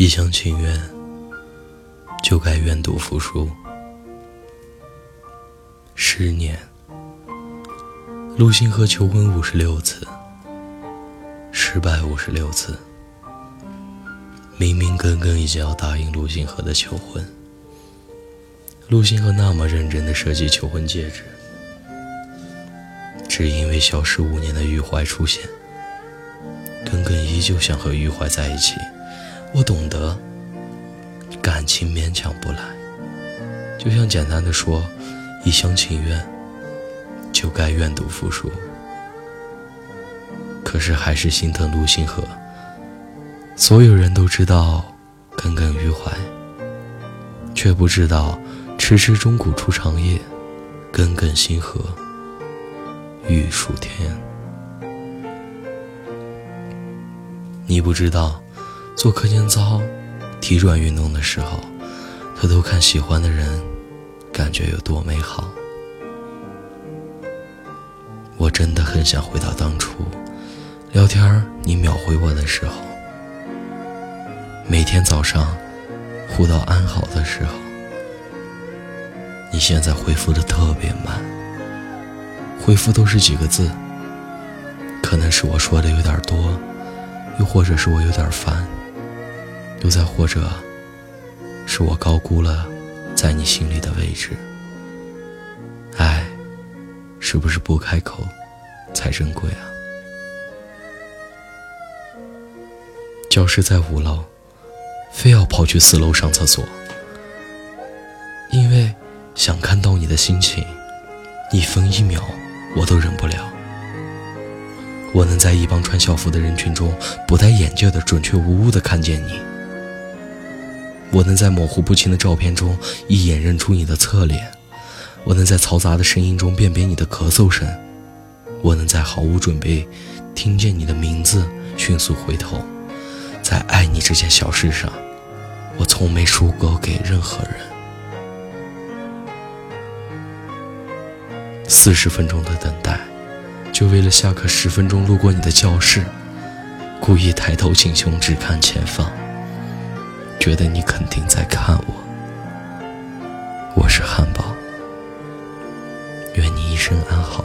一厢情愿，就该愿赌服输。十年，陆星河求婚五十六次，失败五十六次。明明耿耿已经要答应陆星河的求婚，陆星河那么认真的设计求婚戒指，只因为消失五年的余淮出现，耿耿依旧想和余淮在一起。我懂得，感情勉强不来，就像简单的说，一厢情愿，就该愿赌服输。可是还是心疼陆星河。所有人都知道耿耿于怀，却不知道迟迟钟鼓初长夜，耿耿星河欲曙天。你不知道。做课间操、体转运动的时候，偷偷看喜欢的人，感觉有多美好。我真的很想回到当初，聊天你秒回我的时候，每天早上互道安好的时候，你现在回复的特别慢，回复都是几个字，可能是我说的有点多，又或者是我有点烦。又再或者，是我高估了在你心里的位置。爱，是不是不开口才珍贵啊？教室在五楼，非要跑去四楼上厕所，因为想看到你的心情，一分一秒我都忍不了。我能在一帮穿校服的人群中，不戴眼镜的准确无误的看见你。我能在模糊不清的照片中一眼认出你的侧脸，我能在嘈杂的声音中辨别你的咳嗽声，我能在毫无准备听见你的名字，迅速回头，在爱你这件小事上，我从没输过给任何人。四十分钟的等待，就为了下课十分钟路过你的教室，故意抬头挺胸只看前方。觉得你肯定在看我，我是汉堡，愿你一生安好。